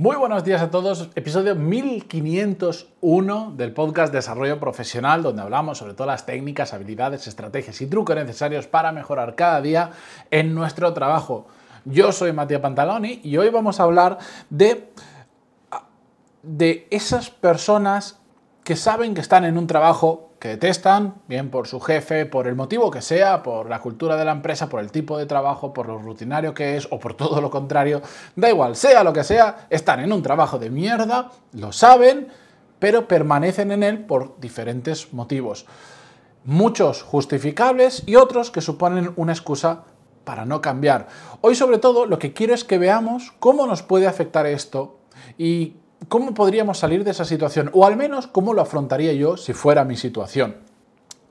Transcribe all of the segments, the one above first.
Muy buenos días a todos, episodio 1501 del podcast Desarrollo Profesional, donde hablamos sobre todas las técnicas, habilidades, estrategias y trucos necesarios para mejorar cada día en nuestro trabajo. Yo soy Matías Pantaloni y hoy vamos a hablar de, de esas personas que saben que están en un trabajo que detestan, bien por su jefe, por el motivo que sea, por la cultura de la empresa, por el tipo de trabajo, por lo rutinario que es o por todo lo contrario, da igual, sea lo que sea, están en un trabajo de mierda, lo saben, pero permanecen en él por diferentes motivos. Muchos justificables y otros que suponen una excusa para no cambiar. Hoy sobre todo lo que quiero es que veamos cómo nos puede afectar esto y ¿Cómo podríamos salir de esa situación? O al menos, ¿cómo lo afrontaría yo si fuera mi situación?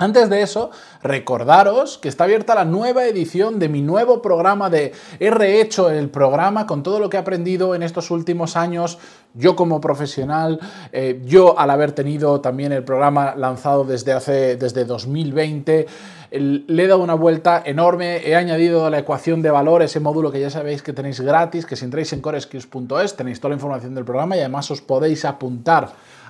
Antes de eso, recordaros que está abierta la nueva edición de mi nuevo programa de He rehecho el programa con todo lo que he aprendido en estos últimos años, yo como profesional, eh, yo al haber tenido también el programa lanzado desde hace desde 2020 le he dado una vuelta enorme, he añadido a la ecuación de valor ese módulo que ya sabéis que tenéis gratis, que si entráis en coreskills.es tenéis toda la información del programa y además os podéis apuntar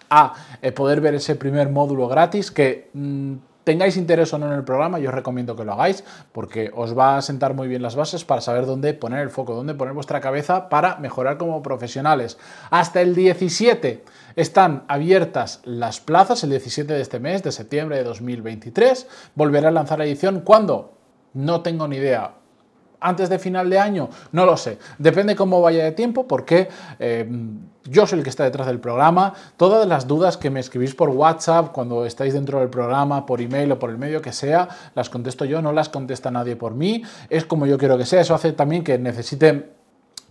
a eh, poder ver ese primer módulo gratis que... Mm, tengáis interés o no en el programa, yo os recomiendo que lo hagáis porque os va a sentar muy bien las bases para saber dónde poner el foco, dónde poner vuestra cabeza para mejorar como profesionales. Hasta el 17 están abiertas las plazas, el 17 de este mes, de septiembre de 2023. Volveré a lanzar la edición. ¿Cuándo? No tengo ni idea antes de final de año? No lo sé. Depende cómo vaya de tiempo, porque eh, yo soy el que está detrás del programa. Todas las dudas que me escribís por WhatsApp, cuando estáis dentro del programa, por email o por el medio que sea, las contesto yo, no las contesta nadie por mí. Es como yo quiero que sea. Eso hace también que necesite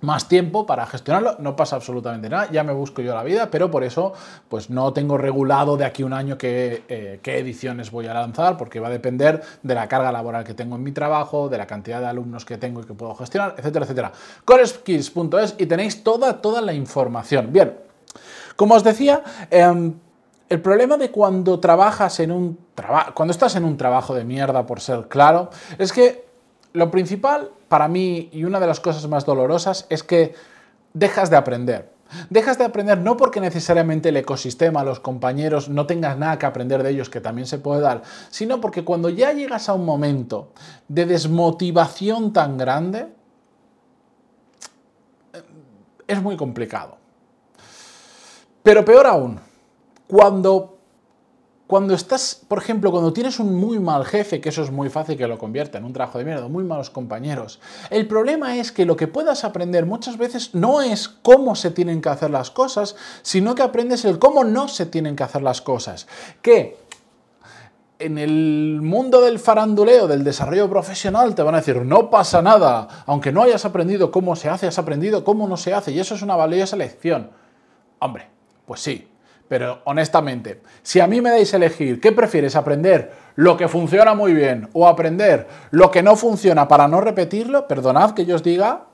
más tiempo para gestionarlo, no pasa absolutamente nada, ya me busco yo la vida, pero por eso pues no tengo regulado de aquí un año qué, eh, qué, ediciones voy a lanzar, porque va a depender de la carga laboral que tengo en mi trabajo, de la cantidad de alumnos que tengo y que puedo gestionar, etcétera, etcétera. Coreskills.es y tenéis toda, toda la información. Bien, como os decía, em, el problema de cuando trabajas en un trabajo, cuando estás en un trabajo de mierda, por ser claro, es que lo principal para mí y una de las cosas más dolorosas es que dejas de aprender. Dejas de aprender no porque necesariamente el ecosistema, los compañeros, no tengas nada que aprender de ellos, que también se puede dar, sino porque cuando ya llegas a un momento de desmotivación tan grande, es muy complicado. Pero peor aún, cuando cuando estás, por ejemplo, cuando tienes un muy mal jefe, que eso es muy fácil que lo convierta en un trabajo de mierda, muy malos compañeros, el problema es que lo que puedas aprender muchas veces no es cómo se tienen que hacer las cosas, sino que aprendes el cómo no se tienen que hacer las cosas. Que en el mundo del faranduleo, del desarrollo profesional, te van a decir, no pasa nada, aunque no hayas aprendido cómo se hace, has aprendido cómo no se hace, y eso es una valiosa lección. Hombre, pues sí, pero honestamente, si a mí me dais a elegir, ¿qué prefieres? ¿Aprender lo que funciona muy bien o aprender lo que no funciona para no repetirlo? Perdonad que yo os diga,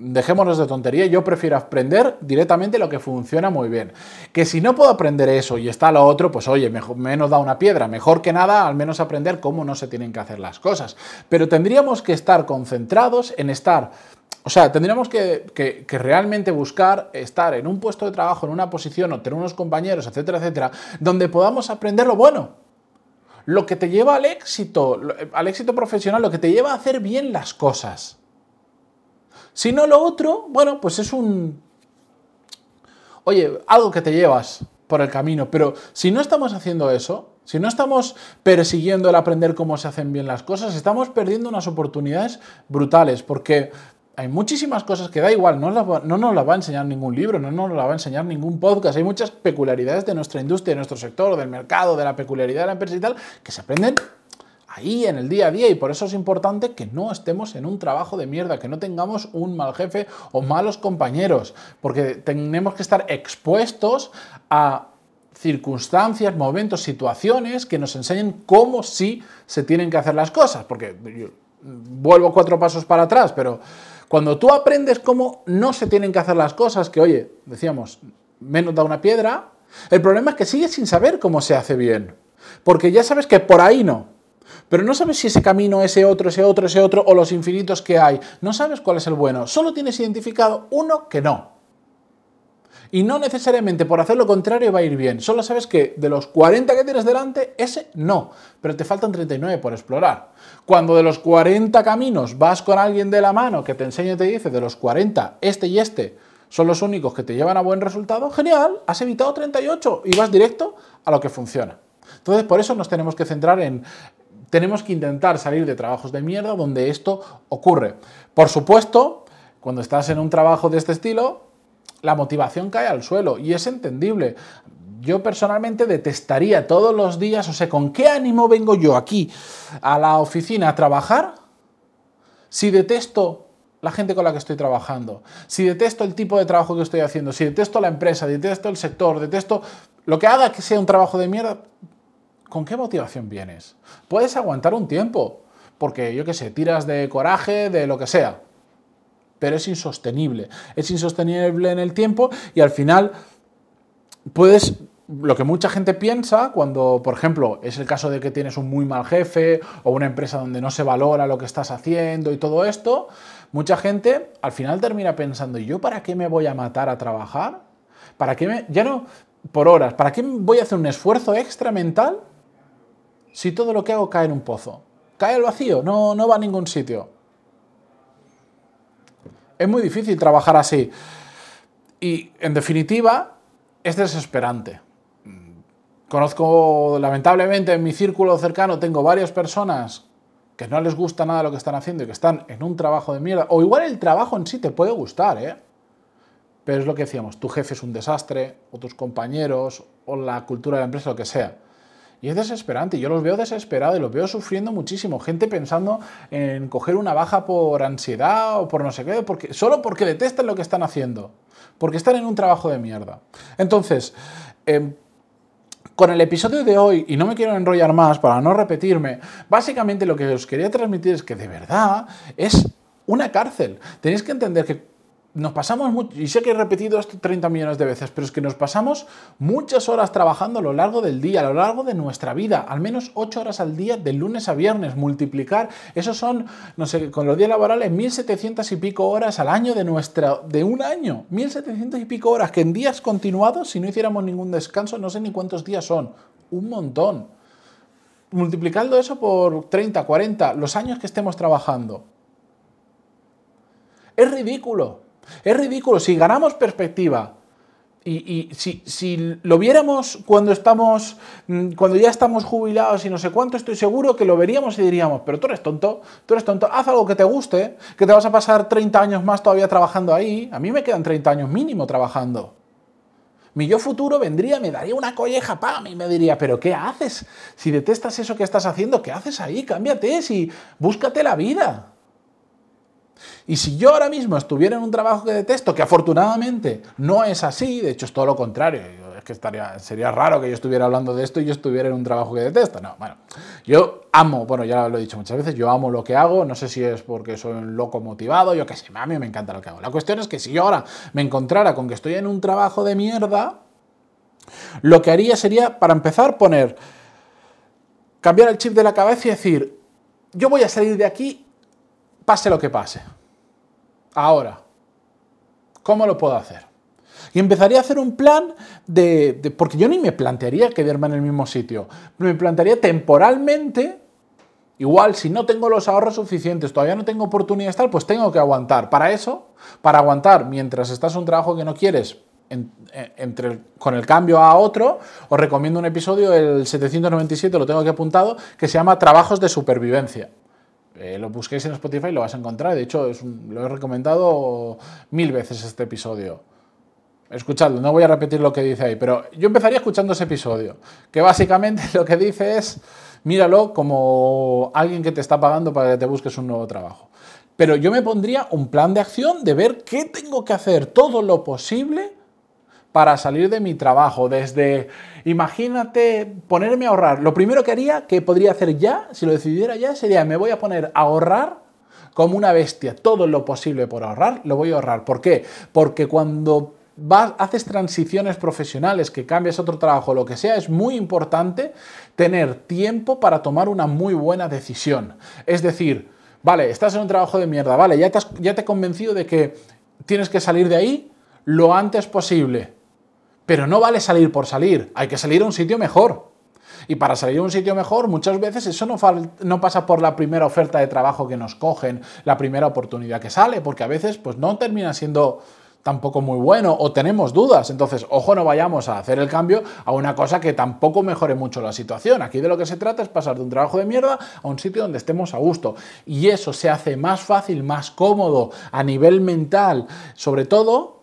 dejémonos de tontería, yo prefiero aprender directamente lo que funciona muy bien. Que si no puedo aprender eso y está lo otro, pues oye, mejor, menos da una piedra. Mejor que nada, al menos aprender cómo no se tienen que hacer las cosas. Pero tendríamos que estar concentrados en estar o sea, tendríamos que, realmente buscar estar en un puesto de trabajo, en una posición, o tener unos compañeros, etcétera, etcétera, donde podamos aprender lo bueno. Lo que te lleva al éxito, al éxito profesional, lo que te lleva a hacer bien las cosas. Si no lo otro, bueno, pues es un... Oye, algo que te llevas por el camino, pero si no estamos haciendo eso, si no estamos persiguiendo el aprender cómo se hacen bien las cosas, estamos perdiendo unas oportunidades brutales, porque hay muchísimas cosas que da igual, no, no nos las va a enseñar ningún libro, no nos las va a enseñar ningún podcast. Hay muchas peculiaridades de nuestra industria, de nuestro sector, del mercado, de la peculiaridad de la empresa y tal, que se aprenden ahí en el día a día y por eso es importante que no estemos en un trabajo de mierda, que no tengamos un mal jefe o malos compañeros, porque tenemos que estar expuestos a circunstancias, momentos, situaciones que nos enseñen cómo sí se tienen que hacer las cosas, porque vuelvo cuatro pasos para atrás, pero cuando tú aprendes cómo no se tienen que hacer las cosas, que oye, decíamos, menos da una piedra, el problema es que sigues sin saber cómo se hace bien. Porque ya sabes que por ahí no. Pero no sabes si ese camino, ese otro, ese otro, ese otro, o los infinitos que hay. No sabes cuál es el bueno. Solo tienes identificado uno que no. Y no necesariamente por hacer lo contrario va a ir bien. Solo sabes que de los 40 que tienes delante, ese no. Pero te faltan 39 por explorar. Cuando de los 40 caminos vas con alguien de la mano que te enseña y te dice de los 40, este y este son los únicos que te llevan a buen resultado, genial, has evitado 38 y vas directo a lo que funciona. Entonces, por eso nos tenemos que centrar en, tenemos que intentar salir de trabajos de mierda donde esto ocurre. Por supuesto, cuando estás en un trabajo de este estilo, la motivación cae al suelo y es entendible. Yo personalmente detestaría todos los días, o sea, ¿con qué ánimo vengo yo aquí a la oficina a trabajar si detesto la gente con la que estoy trabajando, si detesto el tipo de trabajo que estoy haciendo, si detesto la empresa, detesto el sector, detesto lo que haga que sea un trabajo de mierda, ¿con qué motivación vienes? Puedes aguantar un tiempo, porque yo qué sé, tiras de coraje, de lo que sea, pero es insostenible. Es insostenible en el tiempo y al final puedes lo que mucha gente piensa cuando, por ejemplo, es el caso de que tienes un muy mal jefe o una empresa donde no se valora lo que estás haciendo y todo esto, mucha gente al final termina pensando, ¿y yo para qué me voy a matar a trabajar? ¿Para qué me, ya no por horas, ¿para qué voy a hacer un esfuerzo extra mental si todo lo que hago cae en un pozo? Cae al vacío, no, no va a ningún sitio. Es muy difícil trabajar así. Y en definitiva, es desesperante. Conozco, lamentablemente, en mi círculo cercano tengo varias personas que no les gusta nada lo que están haciendo y que están en un trabajo de mierda. O igual el trabajo en sí te puede gustar, ¿eh? Pero es lo que decíamos, tu jefe es un desastre, o tus compañeros, o la cultura de la empresa, lo que sea. Y es desesperante, yo los veo desesperados y los veo sufriendo muchísimo. Gente pensando en coger una baja por ansiedad o por no sé qué, porque, solo porque detestan lo que están haciendo, porque están en un trabajo de mierda. Entonces, em, con el episodio de hoy, y no me quiero enrollar más para no repetirme, básicamente lo que os quería transmitir es que de verdad es una cárcel. Tenéis que entender que nos pasamos mucho, y sé que he repetido esto 30 millones de veces, pero es que nos pasamos muchas horas trabajando a lo largo del día, a lo largo de nuestra vida, al menos 8 horas al día de lunes a viernes, multiplicar, esos son, no sé, con los días laborales, 1700 y pico horas al año de nuestra, de un año, 1700 y pico horas, que en días continuados, si no hiciéramos ningún descanso, no sé ni cuántos días son, un montón. Multiplicando eso por 30, 40, los años que estemos trabajando. Es ridículo. Es ridículo. Si ganamos perspectiva y, si, lo viéramos cuando estamos, mm, cuando ya estamos jubilados y no sé cuánto, estoy seguro que lo veríamos y diríamos, pero tú eres tonto, tú eres tonto, haz algo que te guste, que te vas a pasar 30 años más todavía trabajando ahí. A mí me quedan 30 años mínimo trabajando. Mi yo futuro vendría, me daría una colleja, pam, y me diría, pero ¿qué haces? Si detestas eso que estás haciendo, ¿qué haces ahí? Cámbiate, si búscate la vida. Y si yo ahora mismo estuviera en un trabajo que detesto, que afortunadamente no es así, de hecho es todo lo contrario, es que estaría, sería raro que yo estuviera hablando de esto y yo estuviera en un trabajo que detesto. No, bueno, yo amo, bueno, ya lo he dicho muchas veces, yo amo lo que hago, no sé si es porque soy un loco motivado, yo qué sé, a mí me encanta lo que hago. La cuestión es que si yo ahora me encontrara con que estoy en un trabajo de mierda, lo que haría sería, para empezar, poner, cambiar el chip de la cabeza y decir, yo voy a salir de aquí pase lo que pase. Ahora, ¿cómo lo puedo hacer? Y empezaría a hacer un plan de, porque yo ni me plantearía quedarme en el mismo sitio, me plantearía temporalmente, igual si no tengo los ahorros suficientes, todavía no tengo oportunidad de estar, pues tengo que aguantar. Para eso, para aguantar mientras estás en un trabajo que no quieres, entre, con el cambio a otro, os recomiendo un episodio, el 797, lo tengo aquí apuntado, que se llama Trabajos de Supervivencia. Eh, lo busquéis en Spotify y lo vas a encontrar. De hecho, lo he recomendado mil veces este episodio. Escuchadlo, no voy a repetir lo que dice ahí, pero yo empezaría escuchando ese episodio, que básicamente lo que dice es, míralo como alguien que te está pagando para que te busques un nuevo trabajo. Pero yo me pondría un plan de acción de ver qué tengo que hacer todo lo posible para salir de mi trabajo, desde, imagínate, ponerme a ahorrar. Lo primero que haría, que podría hacer ya, si lo decidiera ya, sería, me voy a poner a ahorrar como una bestia, todo lo posible por ahorrar, lo voy a ahorrar. ¿Por qué? Porque cuando vas, haces transiciones profesionales, que cambias otro trabajo, lo que sea, es muy importante tener tiempo para tomar una muy buena decisión. Es decir, vale, estás en un trabajo de mierda, vale, ya te, has, ya te he convencido de que tienes que salir de ahí, lo antes posible. Pero no vale salir por salir, hay que salir a un sitio mejor. Y para salir a un sitio mejor, muchas veces eso no, no, pasa por la primera oferta de trabajo que nos cogen, la primera oportunidad que sale, porque a veces pues, no termina siendo tampoco muy bueno o tenemos dudas. Entonces, ojo, no vayamos a hacer el cambio a una cosa que tampoco mejore mucho la situación. Aquí de lo que se trata es pasar de un trabajo de mierda a un sitio donde estemos a gusto. Y eso se hace más fácil, más cómodo a nivel mental, sobre todo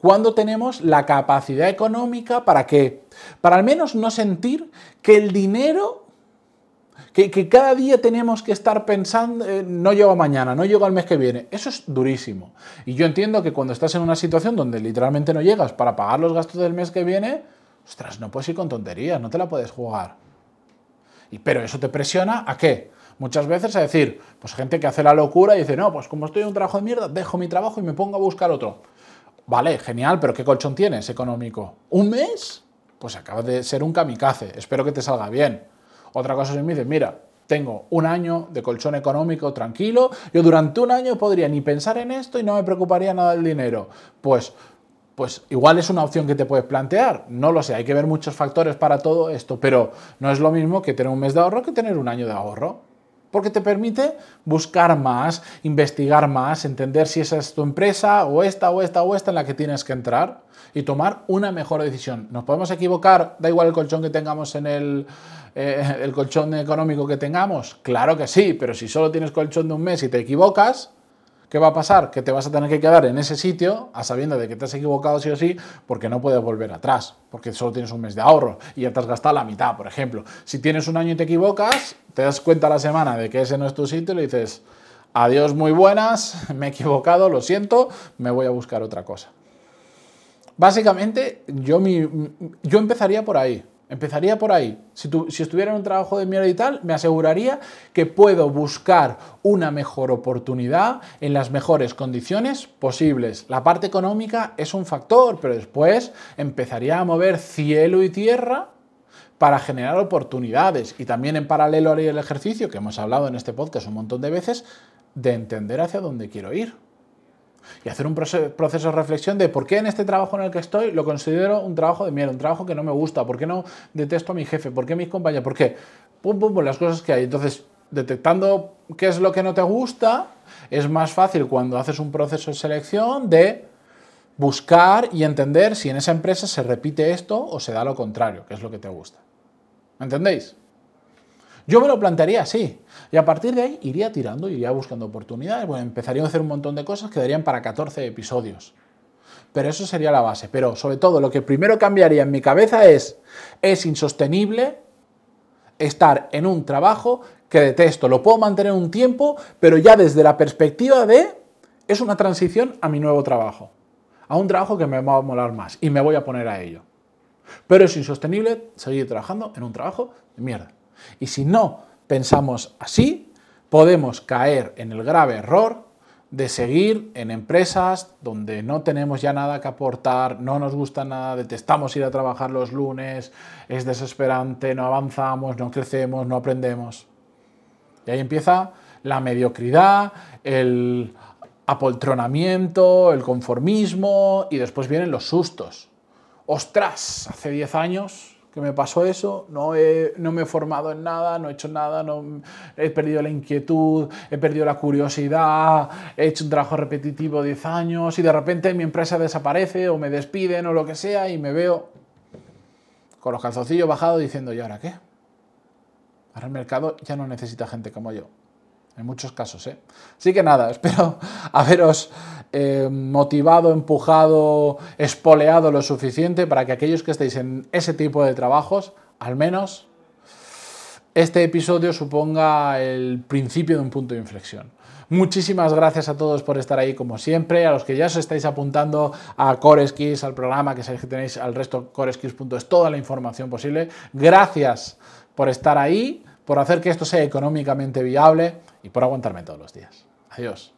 cuando tenemos la capacidad económica para que, para al menos no sentir que el dinero que, cada día tenemos que estar pensando, eh, no llego mañana, no llego al mes que viene. Eso es durísimo. Y yo entiendo que cuando estás en una situación donde literalmente no llegas para pagar los gastos del mes que viene, ostras, no puedes ir con tonterías, no te la puedes jugar. Y, pero eso te presiona a qué? Muchas veces a decir, pues gente que hace la locura y dice, no, pues como estoy en un trabajo de mierda, dejo mi trabajo y me pongo a buscar otro. Vale, genial, pero ¿qué colchón tienes económico? ¿Un mes? Pues acaba de ser un kamikaze. Espero que te salga bien. Otra cosa es me dice, mira, tengo un año de colchón económico tranquilo, yo durante un año podría ni pensar en esto y no me preocuparía nada del dinero. Pues, pues igual es una opción que te puedes plantear, no lo sé, hay que ver muchos factores para todo esto, pero no es lo mismo que tener un mes de ahorro que tener un año de ahorro. Porque te permite buscar más, investigar más, entender si esa es tu empresa o esta o esta o esta en la que tienes que entrar y tomar una mejor decisión. ¿Nos podemos equivocar? Da igual el colchón que tengamos en el, eh, el colchón económico que tengamos. Claro que sí, pero si solo tienes colchón de un mes y te equivocas, ¿qué va a pasar? Que te vas a tener que quedar en ese sitio a sabiendo de que te has equivocado sí o sí porque no puedes volver atrás, porque solo tienes un mes de ahorro y ya te has gastado la mitad, por ejemplo. Si tienes un año y te equivocas, te das cuenta la semana de que ese no es tu sitio y le dices, adiós muy buenas, me he equivocado, lo siento, me voy a buscar otra cosa. Básicamente, yo, yo empezaría por ahí. Empezaría por ahí. Si, si, estuviera en un trabajo de mierda y tal, me aseguraría que puedo buscar una mejor oportunidad en las mejores condiciones posibles. La parte económica es un factor, pero después empezaría a mover cielo y tierra para generar oportunidades. Y también en paralelo haría el ejercicio, que hemos hablado en este podcast un montón de veces, de entender hacia dónde quiero ir y hacer un proceso de reflexión de por qué en este trabajo en el que estoy lo considero un trabajo de miedo, un trabajo que no me gusta, por qué no detesto a mi jefe, por qué mis compañeros, por qué, pum, pum, pum, las cosas que hay. Entonces, detectando qué es lo que no te gusta, es más fácil cuando haces un proceso de selección de buscar y entender si en esa empresa se repite esto o se da lo contrario, que es lo que te gusta. ¿Me entendéis? Yo me lo plantearía así. Y a partir de ahí iría tirando, iría buscando oportunidades. Bueno, empezaría a hacer un montón de cosas que darían para 14 episodios. Pero eso sería la base. Pero sobre todo lo que primero cambiaría en mi cabeza es, es insostenible estar en un trabajo que detesto. Lo puedo mantener un tiempo, pero ya desde la perspectiva de, es una transición a mi nuevo trabajo. A un trabajo que me va a molar más y me voy a poner a ello. Pero es insostenible seguir trabajando en un trabajo de mierda. Y si no pensamos así, podemos caer en el grave error de seguir en empresas donde no tenemos ya nada que aportar, no nos gusta nada, detestamos ir a trabajar los lunes, es desesperante, no avanzamos, no crecemos, no aprendemos. Y ahí empieza la mediocridad, el apoltronamiento, el conformismo y después vienen los sustos. Ostras, hace 10 años me pasó eso, no, no me he formado en nada, no he hecho nada, no, he perdido la inquietud, he perdido la curiosidad, he hecho un trabajo repetitivo 10 años y de repente mi empresa desaparece o me despiden o lo que sea y me veo con los calzoncillos bajados diciendo, ¿y ahora qué? Ahora el mercado ya no necesita gente como yo. En muchos casos, ¿eh? Así que nada, espero haberos eh, motivado, empujado, espoleado lo suficiente para que aquellos que estéis en ese tipo de trabajos, al menos este episodio suponga el principio de un punto de inflexión. Muchísimas gracias a todos por estar ahí como siempre, a los que ya os estáis apuntando a CoreSkills, al programa que tenéis al resto coreskills.es toda la información posible. Gracias por estar ahí, por hacer que esto sea económicamente viable y por aguantarme todos los días. Adiós.